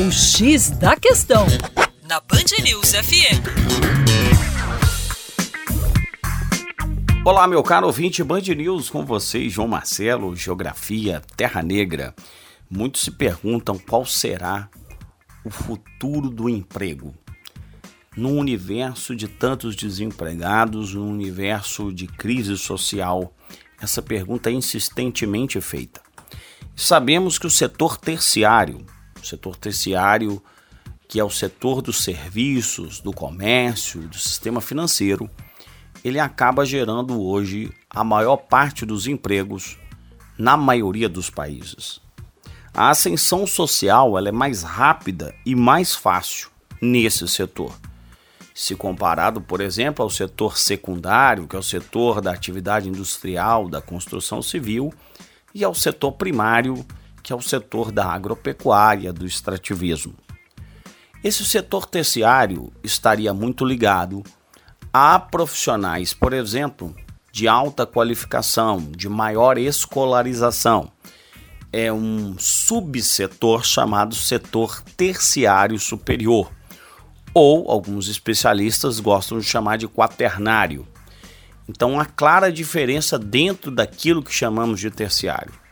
O X da Questão, na Band News FM. Olá, meu caro ouvinte Band News, com vocês, João Marcelo, Geografia, Terra Negra. Muitos se perguntam qual será o futuro do emprego. Num universo de tantos desempregados, num universo de crise social, essa pergunta é insistentemente feita. Sabemos que o setor terciário, o setor terciário, que é o setor dos serviços, do comércio, do sistema financeiro, ele acaba gerando hoje a maior parte dos empregos na maioria dos países. A ascensão social ela é mais rápida e mais fácil nesse setor. Se comparado, por exemplo, ao setor secundário, que é o setor da atividade industrial, da construção civil, e ao setor primário, que é o setor da agropecuária, do extrativismo. Esse setor terciário estaria muito ligado a profissionais, por exemplo, de alta qualificação, de maior escolarização, é um subsetor chamado setor terciário superior, ou alguns especialistas gostam de chamar de quaternário. Então, há clara diferença dentro daquilo que chamamos de terciário.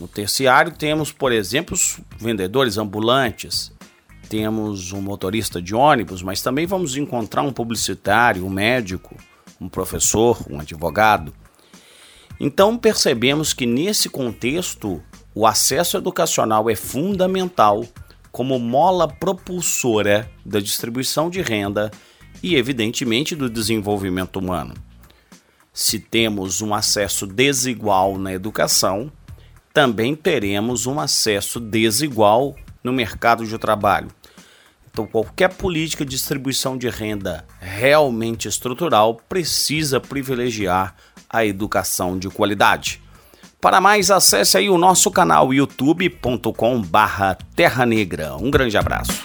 No terciário temos, por exemplo, os vendedores ambulantes, temos um motorista de ônibus, mas também vamos encontrar um publicitário, um médico, um professor, um advogado. Então percebemos que nesse contexto o acesso educacional é fundamental como mola propulsora da distribuição de renda e, evidentemente, do desenvolvimento humano. Se temos um acesso desigual na educação, também teremos um acesso desigual no mercado de trabalho. Então, qualquer política de distribuição de renda realmente estrutural precisa privilegiar a educação de qualidade. Para mais, acesse aí o nosso canal youtube.com/terra negra. Um grande abraço.